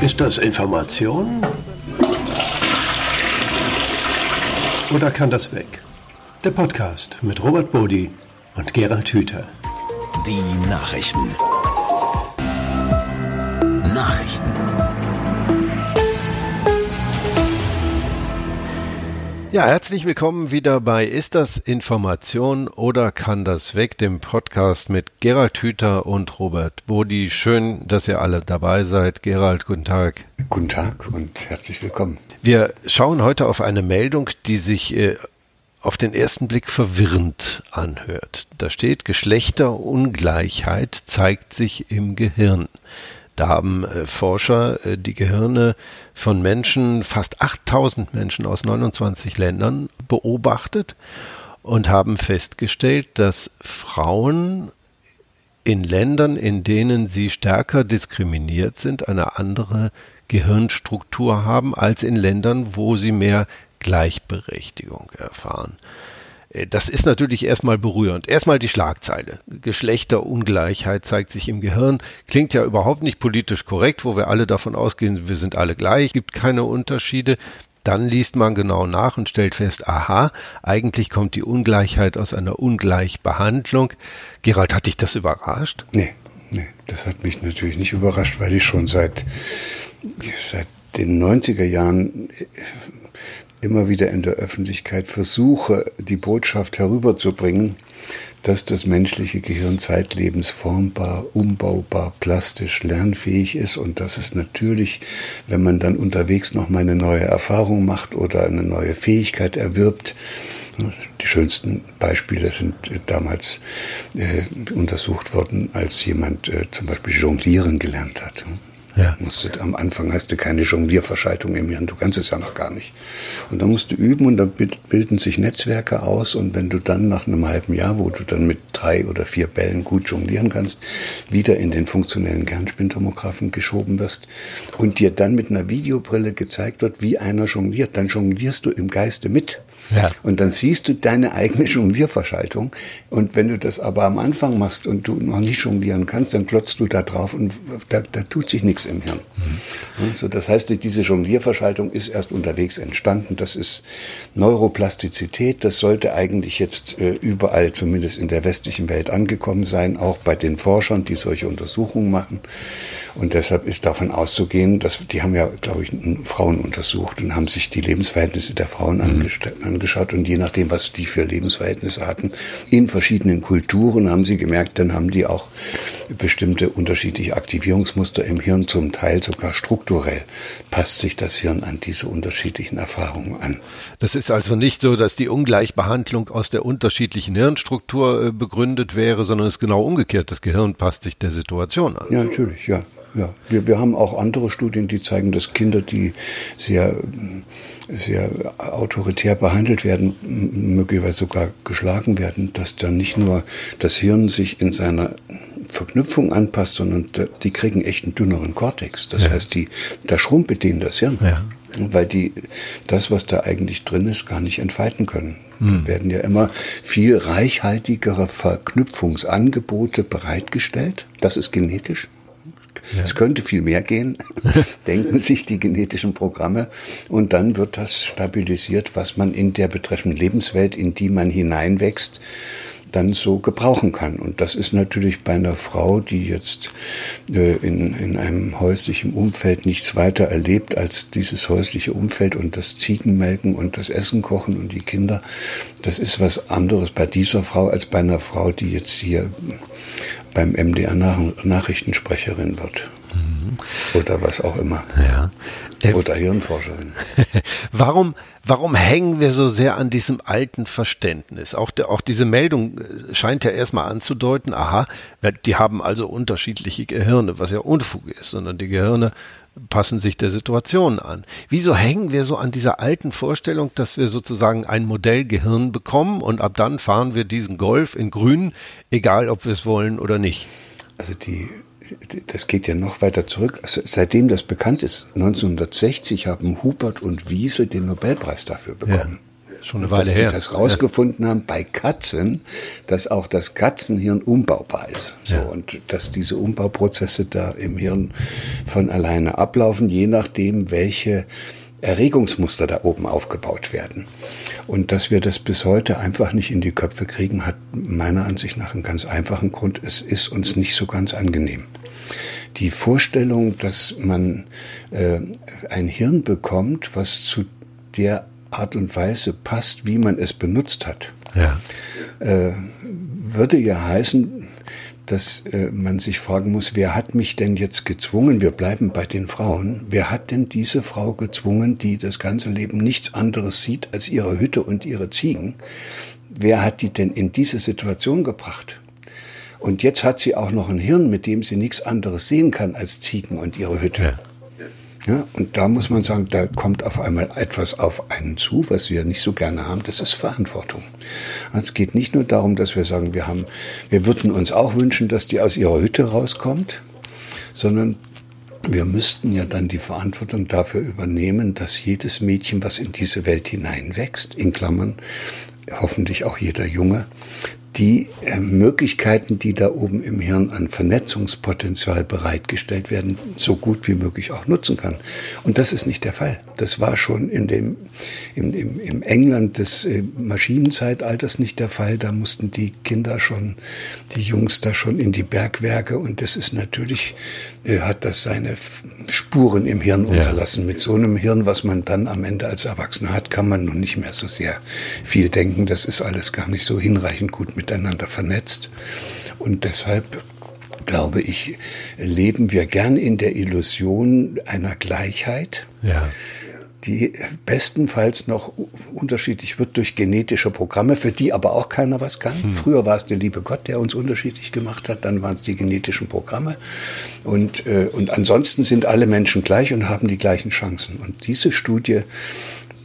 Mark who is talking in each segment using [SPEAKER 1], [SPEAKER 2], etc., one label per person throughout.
[SPEAKER 1] Ist das Information? Oder kann das weg? Der Podcast mit Robert Bodi und Gerald Hüther.
[SPEAKER 2] Die Nachrichten.
[SPEAKER 3] Ja, herzlich willkommen wieder bei Ist das Information oder kann das weg, dem Podcast mit Gerald Hüther und Robert Bodi. Schön, dass ihr alle dabei seid. Gerald, guten Tag.
[SPEAKER 4] Guten Tag und herzlich willkommen.
[SPEAKER 3] Wir schauen heute auf eine Meldung, die sich äh, auf den ersten Blick verwirrend anhört. Da steht, Geschlechterungleichheit zeigt sich im Gehirn. Da haben äh, Forscher äh, die Gehirne von Menschen, fast 8000 Menschen aus 29 Ländern beobachtet und haben festgestellt, dass Frauen in Ländern, in denen sie stärker diskriminiert sind, eine andere Gehirnstruktur haben als in Ländern, wo sie mehr Gleichberechtigung erfahren. Äh, das ist natürlich erstmal berührend. Erstmal die Schlagzeile. Geschlechterungleichheit zeigt sich im Gehirn. Klingt ja überhaupt nicht politisch korrekt, wo wir alle davon ausgehen, wir sind alle gleich, gibt keine Unterschiede. Dann liest man genau nach und stellt fest, aha, eigentlich kommt die Ungleichheit aus einer Ungleichbehandlung. Gerald, hat dich das überrascht?
[SPEAKER 4] Nee, nee, das hat mich natürlich nicht überrascht, weil ich schon seit, seit den 90er Jahren immer wieder in der Öffentlichkeit versuche, die Botschaft herüberzubringen, dass das menschliche Gehirn zeitlebens formbar, umbaubar, plastisch, lernfähig ist und dass es natürlich, wenn man dann unterwegs noch mal eine neue Erfahrung macht oder eine neue Fähigkeit erwirbt, die schönsten Beispiele sind damals äh, untersucht worden, als jemand äh, zum Beispiel jonglieren gelernt hat. Ja. Musst am Anfang hast du keine Jonglierverschaltung im Hirn, du kannst es ja noch gar nicht. Und dann musst du üben und dann bilden sich Netzwerke aus und wenn du dann nach einem halben Jahr, wo du dann mit drei oder vier Bällen gut jonglieren kannst, wieder in den funktionellen Kernspintomographen geschoben wirst und dir dann mit einer Videobrille gezeigt wird, wie einer jongliert, dann jonglierst du im Geiste mit. Ja. Und dann siehst du deine eigene Jonglierverschaltung. Und wenn du das aber am Anfang machst und du noch nicht jonglieren kannst, dann klotzt du da drauf und da, da tut sich nichts im Hirn. Mhm. Also das heißt, diese Jonglierverschaltung ist erst unterwegs entstanden. Das ist Neuroplastizität. Das sollte eigentlich jetzt äh, überall, zumindest in der westlichen Welt, angekommen sein, auch bei den Forschern, die solche Untersuchungen machen. Und deshalb ist davon auszugehen, dass die haben ja, glaube ich, Frauen untersucht und haben sich die Lebensverhältnisse der Frauen mhm. Angeschaut. Und je nachdem, was die für Lebensverhältnisse hatten, in verschiedenen Kulturen haben sie gemerkt, dann haben die auch bestimmte unterschiedliche Aktivierungsmuster im Hirn, zum Teil sogar strukturell passt sich das Hirn an diese unterschiedlichen Erfahrungen an.
[SPEAKER 3] Das ist also nicht so, dass die Ungleichbehandlung aus der unterschiedlichen Hirnstruktur äh, begründet wäre, sondern es ist genau umgekehrt. Das Gehirn passt sich der Situation an.
[SPEAKER 4] Ja, natürlich, ja. Ja, wir, wir haben auch andere Studien, die zeigen, dass Kinder, die sehr, sehr autoritär behandelt werden, möglicherweise sogar geschlagen werden, dass dann nicht nur das Hirn sich in seiner Verknüpfung anpasst, sondern die kriegen echt einen dünneren Kortex. Das ja. heißt, die, da schrumpelt denen das Hirn. Ja. Weil die das, was da eigentlich drin ist, gar nicht entfalten können. Hm. Da werden ja immer viel reichhaltigere Verknüpfungsangebote bereitgestellt. Das ist genetisch. Ja. Es könnte viel mehr gehen, denken sich die genetischen Programme. Und dann wird das stabilisiert, was man in der betreffenden Lebenswelt, in die man hineinwächst, dann so gebrauchen kann. Und das ist natürlich bei einer Frau, die jetzt äh, in, in einem häuslichen Umfeld nichts weiter erlebt als dieses häusliche Umfeld und das Ziegenmelken und das Essen kochen und die Kinder. Das ist was anderes bei dieser Frau als bei einer Frau, die jetzt hier beim MDR Nachrichtensprecherin wird. Mhm. Oder was auch immer.
[SPEAKER 3] Ja.
[SPEAKER 4] Äh, Oder Hirnforscherin.
[SPEAKER 3] warum, warum hängen wir so sehr an diesem alten Verständnis? Auch, de, auch diese Meldung äh, scheint ja erstmal anzudeuten, aha, die haben also unterschiedliche Gehirne, was ja Unfug ist, sondern die Gehirne passen sich der Situation an. Wieso hängen wir so an dieser alten Vorstellung, dass wir sozusagen ein Modellgehirn bekommen und ab dann fahren wir diesen Golf in grün, egal ob wir es wollen oder nicht?
[SPEAKER 4] Also die das geht ja noch weiter zurück. Seitdem das bekannt ist, 1960 haben Hubert und Wiesel den Nobelpreis dafür bekommen. Ja.
[SPEAKER 3] Schon eine Weile
[SPEAKER 4] dass
[SPEAKER 3] her.
[SPEAKER 4] die das rausgefunden haben bei Katzen, dass auch das Katzenhirn umbaubar ist. So,
[SPEAKER 3] Ja.
[SPEAKER 4] und dass diese Umbauprozesse da im Hirn von alleine ablaufen, je nachdem, welche Erregungsmuster da oben aufgebaut werden. Und dass wir das bis heute einfach nicht in die Köpfe kriegen, hat meiner Ansicht nach einen ganz einfachen Grund. Es ist uns nicht so ganz angenehm. Die Vorstellung, dass man äh, ein Hirn bekommt, was zu der Art und Weise passt, wie man es benutzt hat,
[SPEAKER 3] Ja.
[SPEAKER 4] würde ja heißen, dass äh, man sich fragen muss, wer hat mich denn jetzt gezwungen, wir bleiben bei den Frauen, wer hat denn diese Frau gezwungen, die das ganze Leben nichts anderes sieht als ihre Hütte und ihre Ziegen, wer hat die denn in diese Situation gebracht? Und jetzt hat sie auch noch ein Hirn, mit dem sie nichts anderes sehen kann als Ziegen und ihre Hütte.
[SPEAKER 3] Ja.
[SPEAKER 4] Ja, und da muss man sagen, da kommt auf einmal etwas auf einen zu, was wir nicht so gerne haben. Das ist Verantwortung. Es geht nicht nur darum, dass wir sagen, wir haben, wir würden uns auch wünschen, dass die aus ihrer Hütte rauskommt, sondern wir müssten ja dann die Verantwortung dafür übernehmen, dass jedes Mädchen, was in diese Welt hineinwächst, in Klammern, hoffentlich auch jeder Junge, die äh, Möglichkeiten, die da oben im Hirn an Vernetzungspotenzial bereitgestellt werden, so gut wie möglich auch nutzen kann. Und das ist nicht der Fall. Das war schon in dem, im, im, im England des äh, Maschinenzeitalters nicht der Fall. Da mussten die Kinder schon, die Jungs da schon in die Bergwerke und das ist natürlich, hat das seine Spuren im Hirn unterlassen. Mit so einem Hirn, was man dann am Ende als Erwachsener hat, kann man nun nicht mehr so sehr viel denken. Das ist alles gar nicht so hinreichend gut miteinander vernetzt. Und deshalb glaube ich, leben wir gern in der Illusion einer Gleichheit
[SPEAKER 3] Ja.
[SPEAKER 4] Die bestenfalls noch unterschiedlich wird durch genetische Programme, für die aber auch keiner was kann. Früher war es der liebe Gott, der uns unterschiedlich gemacht hat, dann waren es die genetischen Programme. Und, äh, und ansonsten sind alle Menschen gleich und haben die gleichen Chancen. Und diese Studie,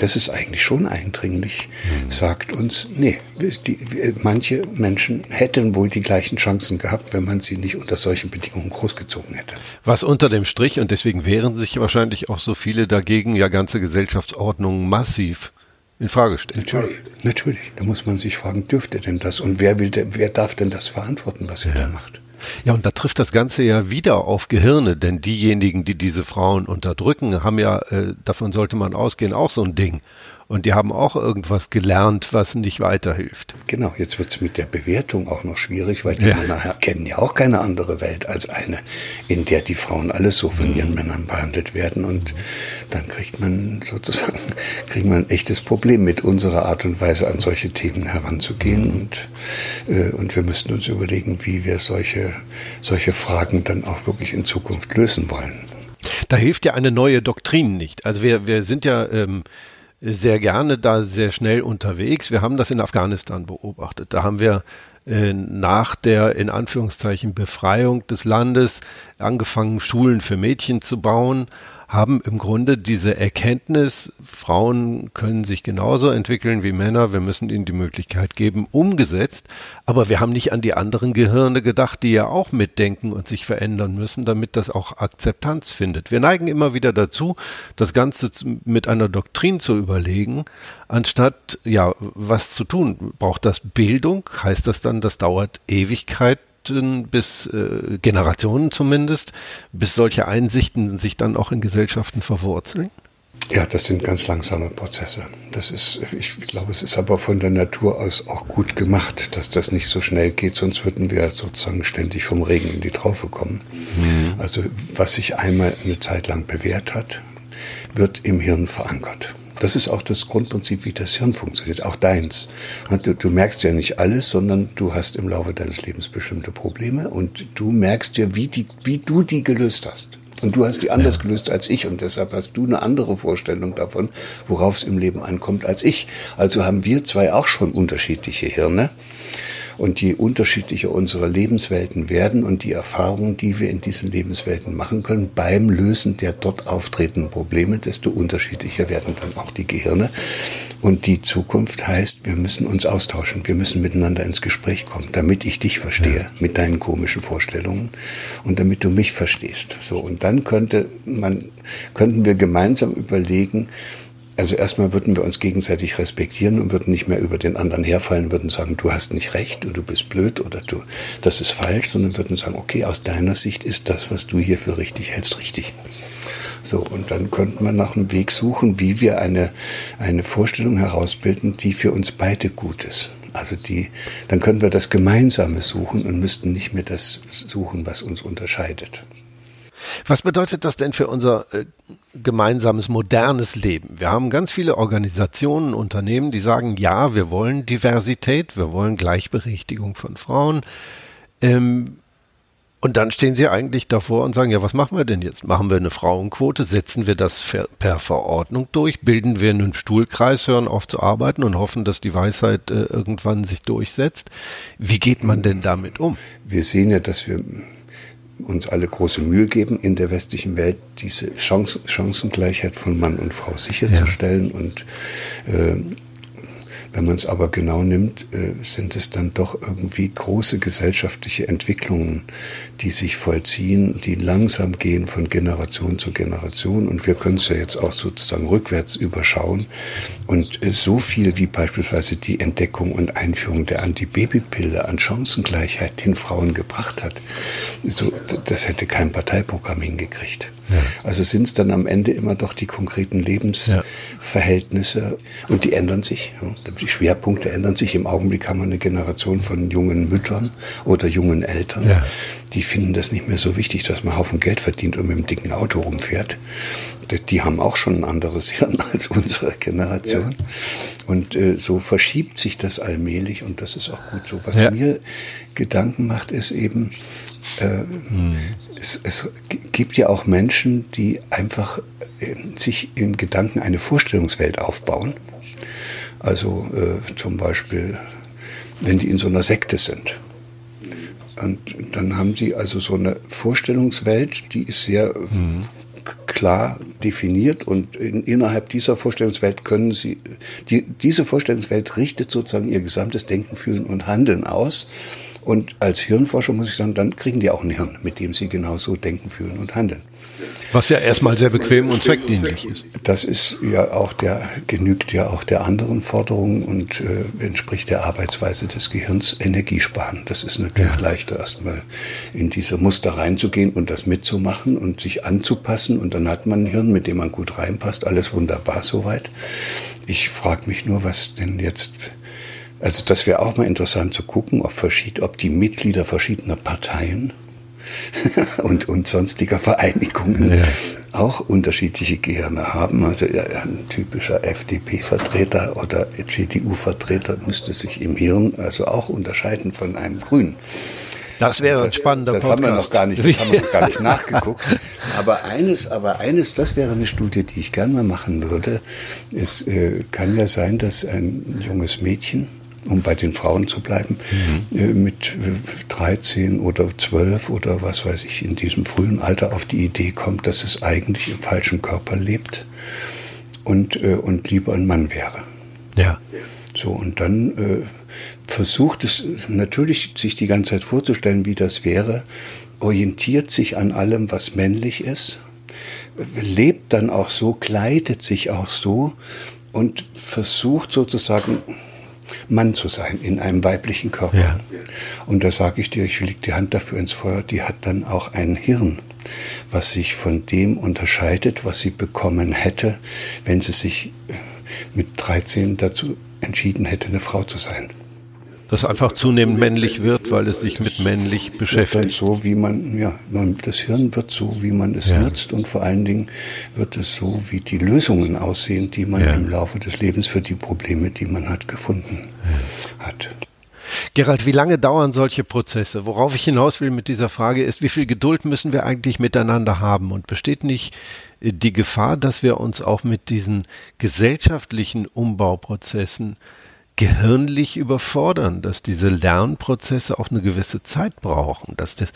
[SPEAKER 4] das ist eigentlich schon eindringlich, sagt uns, nee, die, manche Menschen hätten wohl die gleichen Chancen gehabt, wenn man sie nicht unter solchen Bedingungen großgezogen hätte.
[SPEAKER 3] Was unter dem Strich, und deswegen wehren sich wahrscheinlich auch so viele dagegen, ja ganze Gesellschaftsordnungen massiv in Frage stellen.
[SPEAKER 4] Natürlich, natürlich. Da muss man sich fragen, dürfte denn das? Und wer will, wer darf denn das verantworten, was er da macht?
[SPEAKER 3] Ja, und da trifft das Ganze ja wieder auf Gehirne, denn diejenigen, die diese Frauen unterdrücken, haben ja, äh, davon sollte man ausgehen, auch so ein Ding. Und die haben auch irgendwas gelernt, was nicht weiterhilft.
[SPEAKER 4] Genau, jetzt wird's mit der Bewertung auch noch schwierig, weil die
[SPEAKER 3] Ja.
[SPEAKER 4] Männer kennen ja auch keine andere Welt als eine, in der die Frauen alles so von ihren Männern behandelt werden. Und dann kriegt man sozusagen, kriegt man ein echtes Problem mit unserer Art und Weise an solche Themen heranzugehen. Und, äh, und wir müssten uns überlegen, wie wir solche, solche Fragen dann auch wirklich in Zukunft lösen wollen.
[SPEAKER 3] Da hilft ja eine neue Doktrin nicht. Also wir, wir sind ja ähm, sehr gerne da sehr schnell unterwegs. Wir haben das in Afghanistan beobachtet. Da haben wir äh, nach der in Anführungszeichen Befreiung des Landes angefangen, Schulen für Mädchen zu bauen, haben im Grunde diese Erkenntnis, Frauen können sich genauso entwickeln wie Männer, wir müssen ihnen die Möglichkeit geben, umgesetzt. Aber wir haben nicht an die anderen Gehirne gedacht, die ja auch mitdenken und sich verändern müssen, damit das auch Akzeptanz findet. Wir neigen immer wieder dazu, das Ganze mit einer Doktrin zu überlegen, anstatt, ja, was zu tun. Braucht das Bildung? Heißt das dann, das dauert Ewigkeit? Bis äh, Generationen zumindest, bis solche Einsichten sich dann auch in Gesellschaften verwurzeln?
[SPEAKER 4] Ja, das sind ganz langsame Prozesse. Das ist, ich glaube, es ist aber von der Natur aus auch gut gemacht, dass das nicht so schnell geht, sonst würden wir sozusagen ständig vom Regen in die Traufe kommen. Also was sich einmal eine Zeit lang bewährt hat, wird im Hirn verankert. Das ist auch das Grundprinzip, wie das Hirn funktioniert, auch deins. Und Du, du merkst ja nicht alles, sondern du hast im Laufe deines Lebens bestimmte Probleme und du merkst ja, wie, die, wie du die gelöst hast. Und du hast die anders gelöst als ich und deshalb hast du eine andere Vorstellung davon, worauf es im Leben ankommt als ich. Also haben wir zwei auch schon unterschiedliche Hirne. Und je unterschiedlicher unsere Lebenswelten werden und die Erfahrungen, die wir in diesen Lebenswelten machen können, beim Lösen der dort auftretenden Probleme, desto unterschiedlicher werden dann auch die Gehirne. Und die Zukunft heißt, wir müssen uns austauschen, wir müssen miteinander ins Gespräch kommen, damit ich dich verstehe mit deinen komischen Vorstellungen und damit du mich verstehst. So und dann könnte man könnten wir gemeinsam überlegen, Also erstmal würden wir uns gegenseitig respektieren und würden nicht mehr über den anderen herfallen, würden sagen, du hast nicht recht oder du bist blöd oder du, das ist falsch, sondern würden sagen, okay, aus deiner Sicht ist das, was du hier für richtig hältst, richtig. So, und dann könnten wir nach einem Weg suchen, wie wir eine, eine Vorstellung herausbilden, die für uns beide gut ist. Also die, dann können wir das Gemeinsame suchen und müssten nicht mehr das suchen, was uns unterscheidet.
[SPEAKER 3] Was bedeutet das denn für unser äh, gemeinsames modernes Leben? Wir haben ganz viele Organisationen, Unternehmen, die sagen, ja, wir wollen Diversität, wir wollen Gleichberechtigung von Frauen. Ähm, und dann stehen sie eigentlich davor und sagen, ja, was machen wir denn jetzt? Machen wir eine Frauenquote? Setzen wir das per Verordnung durch? Bilden wir einen Stuhlkreis, hören auf zu arbeiten und hoffen, dass die Weisheit äh, irgendwann sich durchsetzt? Wie geht man denn damit um?
[SPEAKER 4] Wir sehen ja, dass wir uns alle große Mühe geben, in der westlichen Welt diese Chancen, Chancengleichheit von Mann und Frau sicherzustellen. Ja. Und äh, wenn man es aber genau nimmt, äh, sind es dann doch irgendwie große gesellschaftliche Entwicklungen, die sich vollziehen, die langsam gehen von Generation zu Generation. Und wir können es ja jetzt auch sozusagen rückwärts überschauen. Und äh, so viel wie beispielsweise die Entdeckung und Einführung der Antibabypille an Chancengleichheit den Frauen gebracht hat, so, das hätte kein Parteiprogramm hingekriegt. Ja. Also sind es dann am Ende immer doch die konkreten Lebensverhältnisse ja. und die ändern sich. Die Schwerpunkte ändern sich. Im Augenblick haben wir eine Generation von jungen Müttern oder jungen Eltern, ja. die finden das nicht mehr so wichtig, dass man Haufen Geld verdient und mit einem dicken Auto rumfährt. Die haben auch schon ein anderes Hirn als unsere Generation. Und äh, so verschiebt sich das allmählich und das ist auch gut so. Was mir Gedanken macht, ist eben, äh, hm. es, es, gibt ja auch Menschen, die einfach äh, sich im Gedanken eine Vorstellungswelt aufbauen. Also äh, zum Beispiel, wenn die in so einer Sekte sind. Und dann haben sie also so eine Vorstellungswelt, die ist sehr mhm. klar definiert und in, innerhalb dieser Vorstellungswelt können sie, die, diese Vorstellungswelt richtet sozusagen ihr gesamtes Denken, Fühlen und Handeln aus. Und als Hirnforscher muss ich sagen, dann kriegen die auch ein Hirn, mit dem sie genauso denken, fühlen und handeln.
[SPEAKER 3] Was ja erstmal sehr bequem und zweckdienlich ist.
[SPEAKER 4] Das ist ja auch der, genügt ja auch der anderen Forderung und äh, entspricht der Arbeitsweise des Gehirns Energiesparen. Das ist natürlich ja. leichter, erstmal in diese Muster reinzugehen und das mitzumachen und sich anzupassen. Und dann hat man ein Hirn, mit dem man gut reinpasst. Alles wunderbar soweit. Ich frage mich nur, was denn jetzt also das wäre auch mal interessant zu gucken, ob, verschied, ob die Mitglieder verschiedener Parteien und, und sonstiger Vereinigungen ja. auch unterschiedliche Gehirne haben. Also ein typischer FDP-Vertreter oder CDU-Vertreter müsste sich im Hirn also auch unterscheiden von einem Grünen.
[SPEAKER 3] Das wäre das, ein spannender
[SPEAKER 4] das Podcast. Haben wir noch gar nicht, das haben wir noch gar nicht nachgeguckt. Aber eines, aber eines, das wäre eine Studie, die ich gerne mal machen würde. Es äh, kann ja sein, dass ein junges Mädchen um bei den Frauen zu bleiben, mhm. Äh, mit 13 oder 12 oder was weiß ich, in diesem frühen Alter auf die Idee kommt, dass es eigentlich im falschen Körper lebt und, äh, und lieber ein Mann wäre.
[SPEAKER 3] Ja.
[SPEAKER 4] So, und dann äh, versucht es natürlich, sich die ganze Zeit vorzustellen, wie das wäre, orientiert sich an allem, was männlich ist, lebt dann auch so, kleidet sich auch so und versucht sozusagen Mann zu sein in einem weiblichen Körper. Ja. Und da sage ich dir, ich leg die Hand dafür ins Feuer, die hat dann auch ein Hirn, was sich von dem unterscheidet, was sie bekommen hätte, wenn sie sich äh, mit 13 dazu entschieden hätte, eine Frau zu sein
[SPEAKER 3] das einfach zunehmend männlich wird, weil es sich mit männlich beschäftigt. Wird dann
[SPEAKER 4] so, wie man, ja, das Hirn wird so, wie man es ja. nutzt und vor allen Dingen wird es so, wie die Lösungen aussehen, die man ja. im Laufe des Lebens für die Probleme, die man hat, gefunden ja. hat.
[SPEAKER 3] Gerald, wie lange dauern solche Prozesse? Worauf ich hinaus will mit dieser Frage ist, wie viel Geduld müssen wir eigentlich miteinander haben? Und besteht nicht die Gefahr, dass wir uns auch mit diesen gesellschaftlichen Umbauprozessen gehirnlich überfordern, dass diese Lernprozesse auch eine gewisse Zeit brauchen, dass das,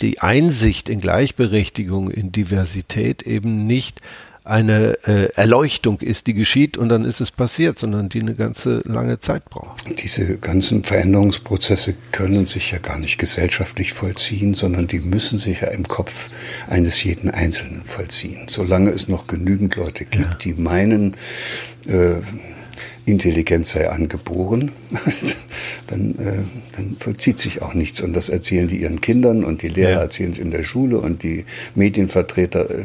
[SPEAKER 3] die Einsicht in Gleichberechtigung, in Diversität eben nicht eine äh, Erleuchtung ist, die geschieht und dann ist es passiert, sondern die eine ganze lange Zeit braucht.
[SPEAKER 4] Diese ganzen Veränderungsprozesse können sich ja gar nicht gesellschaftlich vollziehen, sondern die müssen sich ja im Kopf eines jeden Einzelnen vollziehen. Solange es noch genügend Leute gibt, ja. die meinen, äh, Intelligenz sei angeboren, dann, äh, dann vollzieht sich auch nichts. Und das erzählen die ihren Kindern und die Lehrer ja. erzählen es in der Schule und die Medienvertreter äh,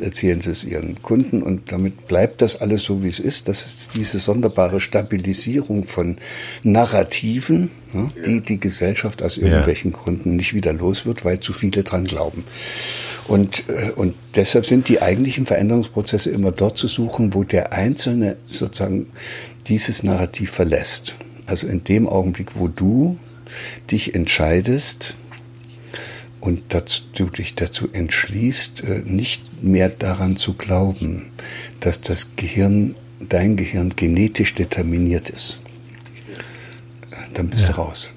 [SPEAKER 4] erzählen es ihren Kunden und damit bleibt das alles so, wie es ist. Das ist diese sonderbare Stabilisierung von Narrativen, ja, die die Gesellschaft aus irgendwelchen ja. Gründen nicht wieder los wird, weil zu viele dran glauben. Und, äh, und deshalb sind die eigentlichen Veränderungsprozesse immer dort zu suchen, wo der Einzelne sozusagen dieses Narrativ verlässt. Also in dem Augenblick, wo du dich entscheidest und dazu, du dich dazu entschließt, äh, nicht mehr daran zu glauben, dass das Gehirn, dein Gehirn genetisch determiniert ist, dann bist ja. du raus.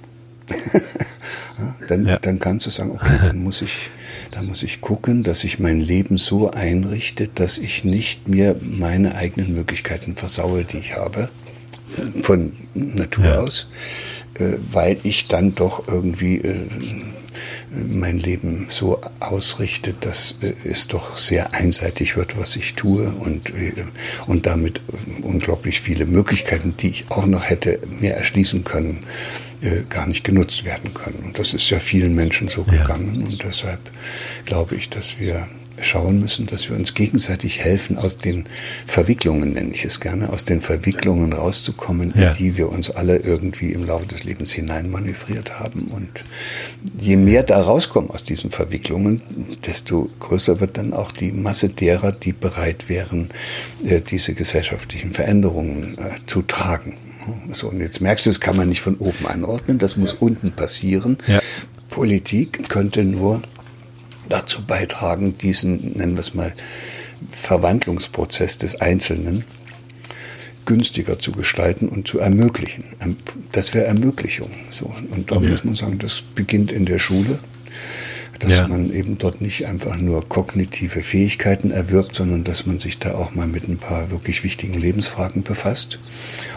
[SPEAKER 4] dann, ja. dann kannst du sagen, okay, dann muss ich da muss ich gucken, dass ich mein Leben so einrichte, dass ich nicht mehr meine eigenen Möglichkeiten versaue, die ich habe, von Natur ja. aus, äh, weil ich dann doch irgendwie äh, mein Leben so ausrichte, dass äh, es doch sehr einseitig wird, was ich tue und, und damit unglaublich viele Möglichkeiten, die ich auch noch hätte mir erschließen können, äh, gar nicht genutzt werden können. Und das ist ja vielen Menschen so ja. gegangen. Und deshalb glaube ich, dass wir schauen müssen, dass wir uns gegenseitig helfen, aus den Verwicklungen, nenne ich es gerne, aus den Verwicklungen rauszukommen, ja. in die wir uns alle irgendwie im Laufe des Lebens hineinmanövriert haben. Und je mehr da rauskommen aus diesen Verwicklungen, desto größer wird dann auch die Masse derer, die bereit wären, äh, diese gesellschaftlichen Veränderungen äh, zu tragen. So, und jetzt merkst du, das kann man nicht von oben anordnen, das muss unten passieren. Ja. Politik könnte nur dazu beitragen, diesen, nennen wir es mal, Verwandlungsprozess des Einzelnen günstiger zu gestalten und zu ermöglichen. Das wäre Ermöglichung. So, und da okay. muss man sagen, das beginnt in der Schule dass ja. man eben dort nicht einfach nur kognitive Fähigkeiten erwirbt, sondern dass man sich da auch mal mit ein paar wirklich wichtigen Lebensfragen befasst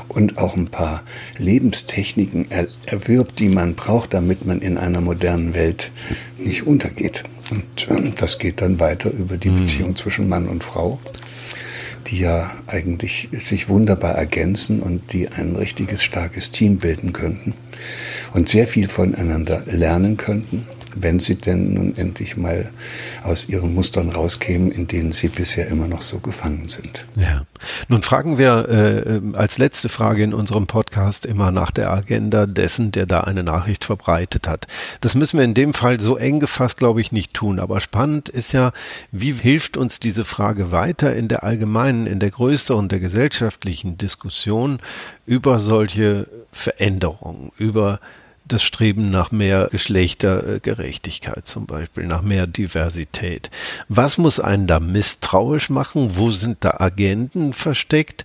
[SPEAKER 4] und auch ein paar Lebenstechniken er erwirbt, die man braucht, damit man in einer modernen Welt nicht untergeht. Und ähm, das geht dann weiter über die mhm. Beziehung zwischen Mann und Frau die ja eigentlich sich wunderbar ergänzen und die ein richtiges starkes Team bilden könnten und sehr viel voneinander lernen könnten wenn sie denn nun endlich mal aus ihren Mustern rauskämen, in denen sie bisher immer noch so gefangen sind.
[SPEAKER 3] Ja. Nun fragen wir äh, als letzte Frage in unserem Podcast immer nach der Agenda dessen, der da eine Nachricht verbreitet hat. Das müssen wir in dem Fall so eng gefasst, glaube ich, nicht tun. Aber spannend ist ja, wie hilft uns diese Frage weiter in der allgemeinen, in der größeren, der gesellschaftlichen Diskussion über solche Veränderungen, über das Streben nach mehr Geschlechtergerechtigkeit zum Beispiel, nach mehr Diversität. Was muss einen da misstrauisch machen? Wo sind da Agenten versteckt?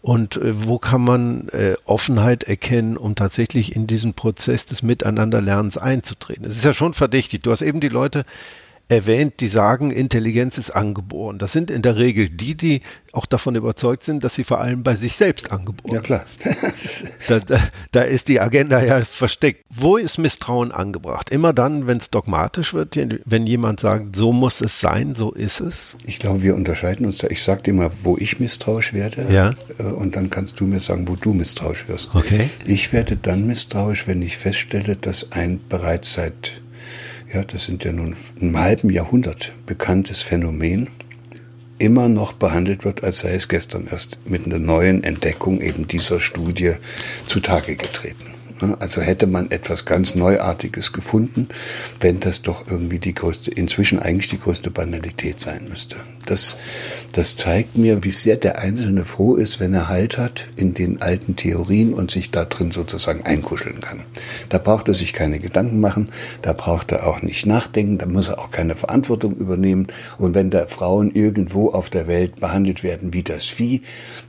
[SPEAKER 3] Und äh, wo kann man äh, Offenheit erkennen, um tatsächlich in diesen Prozess des Miteinanderlernens einzutreten? Es ist ja schon verdächtig. Du hast eben die Leute erwähnt, die sagen, Intelligenz ist angeboren. Das sind in der Regel die, die auch davon überzeugt sind, dass sie vor allem bei sich selbst angeboren
[SPEAKER 4] Ja klar.
[SPEAKER 3] da, da, da, ist die Agenda ja versteckt. Wo ist Misstrauen angebracht? Immer dann, wenn es dogmatisch wird, wenn jemand sagt, so muss es sein, so ist es?
[SPEAKER 4] Ich glaube, wir unterscheiden uns da. Ich sage dir mal, wo ich misstrauisch werde
[SPEAKER 3] ja.
[SPEAKER 4] Äh, und dann kannst du mir sagen, wo du misstrauisch wirst.
[SPEAKER 3] Okay.
[SPEAKER 4] Ich werde dann misstrauisch, wenn ich feststelle, dass ein bereits seit ja, das sind ja nun einem halben Jahrhundert bekanntes Phänomen, immer noch behandelt wird, als sei es gestern erst mit einer neuen Entdeckung eben dieser Studie zutage getreten. Ne? Also hätte man etwas ganz Neuartiges gefunden, wenn das doch irgendwie die größte, inzwischen eigentlich die größte Banalität sein müsste. Das, das zeigt mir, wie sehr der Einzelne froh ist, wenn er Halt hat in den alten Theorien und sich da drin sozusagen einkuscheln kann. Da braucht er sich keine Gedanken machen, da braucht er auch nicht nachdenken, da muss er auch keine Verantwortung übernehmen. Und wenn da Frauen irgendwo auf der Welt behandelt werden wie das Vieh,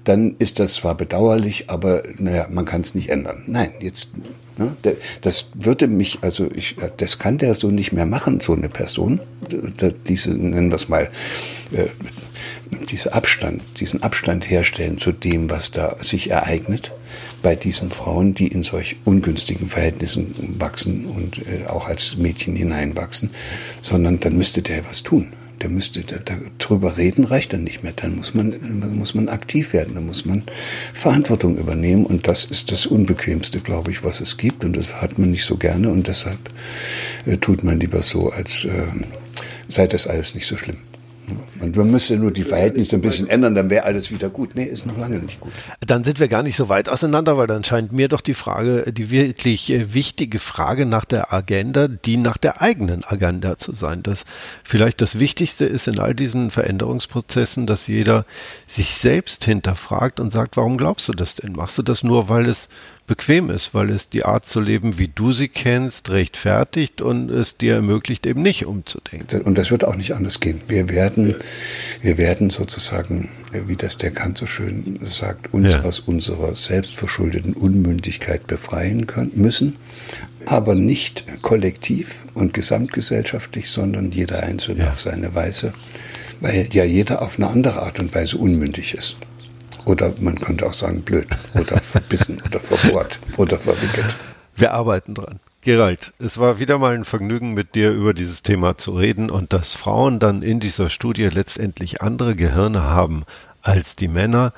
[SPEAKER 4] dann ist das zwar bedauerlich, aber naja, man kann es nicht ändern. Nein, jetzt Ne? Das würde mich, also ich, das kann der so nicht mehr machen, so eine Person. Diese, nennen wir es mal, äh, diese Abstand, diesen Abstand herstellen zu dem, was da sich ereignet bei diesen Frauen, die in solch ungünstigen Verhältnissen wachsen und äh, auch als Mädchen hineinwachsen, sondern dann müsste der was tun. Der müsste darüber reden, reicht dann nicht mehr. Dann muss man, muss man aktiv werden, dann muss man Verantwortung übernehmen und das ist das Unbequemste, glaube ich, was es gibt und das hat man nicht so gerne und deshalb äh, tut man lieber so, als äh, sei das alles nicht so schlimm. Und man müsste nur die Verhältnisse ein bisschen ändern, dann wäre alles wieder gut. Nee, ist noch lange nicht gut.
[SPEAKER 3] Dann sind wir gar nicht so weit auseinander, weil dann scheint mir doch die Frage, die wirklich äh, wichtige Frage nach der Agenda, die nach der eigenen Agenda zu sein. Das vielleicht das Wichtigste ist in all diesen Veränderungsprozessen, dass jeder sich selbst hinterfragt und sagt, warum glaubst du das denn? Machst du das nur, weil es bequem ist, weil es die Art zu leben, wie du sie kennst, rechtfertigt und es dir ermöglicht, eben nicht umzudenken.
[SPEAKER 4] Und das wird auch nicht anders gehen. Wir werden, wir werden sozusagen, wie das der Kant so schön sagt, uns ja. aus unserer selbstverschuldeten Unmündigkeit befreien können, müssen, aber nicht kollektiv und gesamtgesellschaftlich, sondern jeder Einzelne ja. auf seine Weise, weil ja jeder auf eine andere Art und Weise unmündig ist. Oder man könnte auch sagen blöd oder verbissen oder verbohrt oder verwickelt.
[SPEAKER 3] Wir arbeiten dran. Gerald, es war wieder mal ein Vergnügen, mit dir über dieses Thema zu reden und dass Frauen dann in dieser Studie letztendlich andere Gehirne haben als die Männer,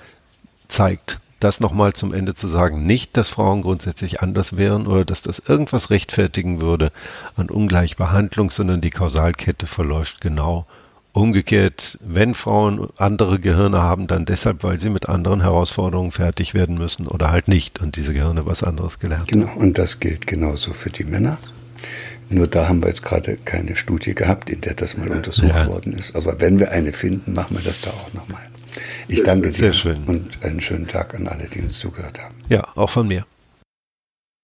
[SPEAKER 3] zeigt das nochmal zum Ende zu sagen, nicht, dass Frauen grundsätzlich anders wären oder dass das irgendwas rechtfertigen würde an Ungleichbehandlung, sondern die Kausalkette verläuft genau Umgekehrt, wenn Frauen andere Gehirne haben, dann deshalb, weil sie mit anderen Herausforderungen fertig werden müssen oder halt nicht und diese Gehirne was anderes gelernt
[SPEAKER 4] haben. Genau, und das gilt genauso für die Männer. Nur da haben wir jetzt gerade keine Studie gehabt, in der das mal untersucht ja. worden ist. Aber wenn wir eine finden, machen wir das da auch nochmal. Ich danke dir
[SPEAKER 3] schön.
[SPEAKER 4] und einen schönen Tag an alle, die uns zugehört haben.
[SPEAKER 3] Ja, auch von mir.